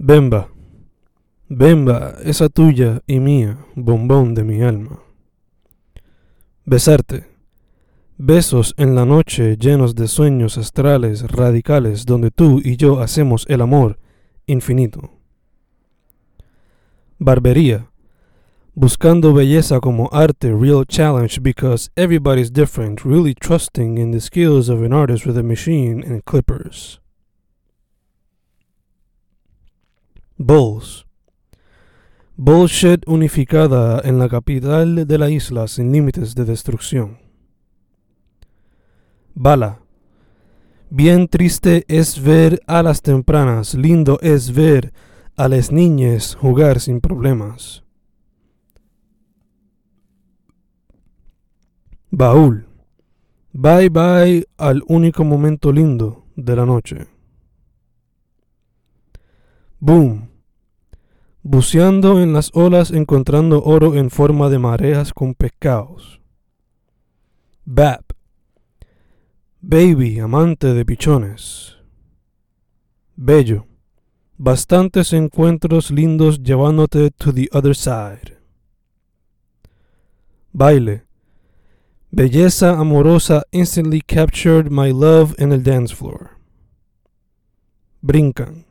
Bemba, Bemba, esa tuya y mía, bombón de mi alma. Besarte, besos en la noche llenos de sueños astrales radicales donde tú y yo hacemos el amor infinito. Barbería, buscando belleza como arte, real challenge because everybody's different, really trusting in the skills of an artist with a machine and clippers. Bulls. Bullshit unificada en la capital de la isla sin límites de destrucción. Bala. Bien triste es ver a las tempranas, lindo es ver a las niñas jugar sin problemas. Baúl. Bye bye al único momento lindo de la noche. Boom. Buceando en las olas encontrando oro en forma de mareas con pescados. Bap. Baby, amante de pichones. Bello. Bastantes encuentros lindos llevándote to the other side. Baile. Belleza amorosa instantly captured my love en el dance floor. Brincan.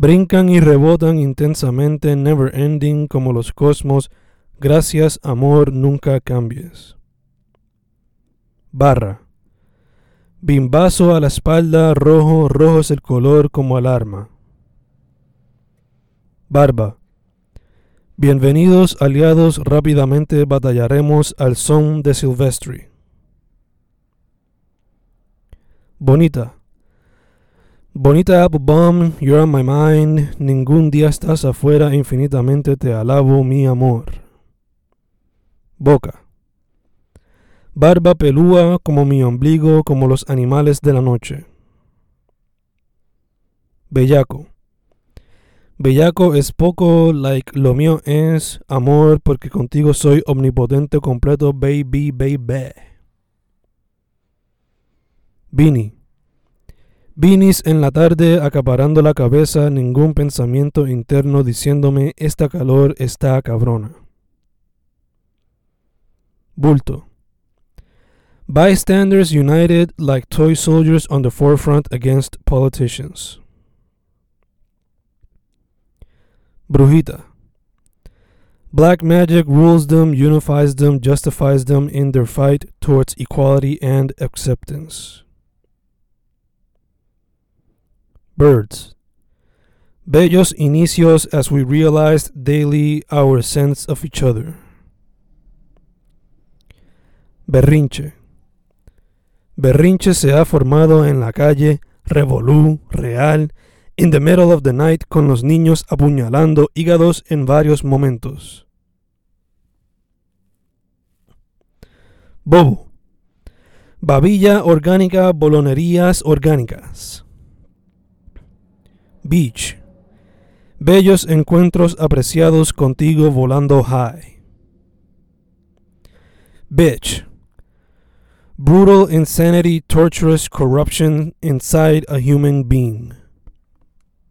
Brincan y rebotan intensamente, never ending como los cosmos. Gracias, amor, nunca cambies. Barra. Bimbazo a la espalda, rojo, rojo es el color como alarma. Barba. Bienvenidos aliados, rápidamente batallaremos al son de Silvestri. Bonita. Bonita Apple Bomb, you're on my mind, ningún día estás afuera, infinitamente te alabo, mi amor. Boca. Barba pelúa como mi ombligo, como los animales de la noche. Bellaco. Bellaco es poco, like lo mío es amor, porque contigo soy omnipotente, completo, baby, baby. Bini. Vinis en la tarde acaparando la cabeza, ningún pensamiento interno diciéndome esta calor está cabrona. Bulto. Bystanders united like toy soldiers on the forefront against politicians. Brujita. Black magic rules them, unifies them, justifies them in their fight towards equality and acceptance. Birds. Bellos inicios as we realized daily our sense of each other. Berrinche. Berrinche se ha formado en la calle, revolú, real, in the middle of the night con los niños apuñalando hígados en varios momentos. Bobo. Babilla orgánica, bolonerías orgánicas. Beach. Bellos encuentros apreciados contigo volando high. Bitch. Brutal insanity, torturous corruption inside a human being.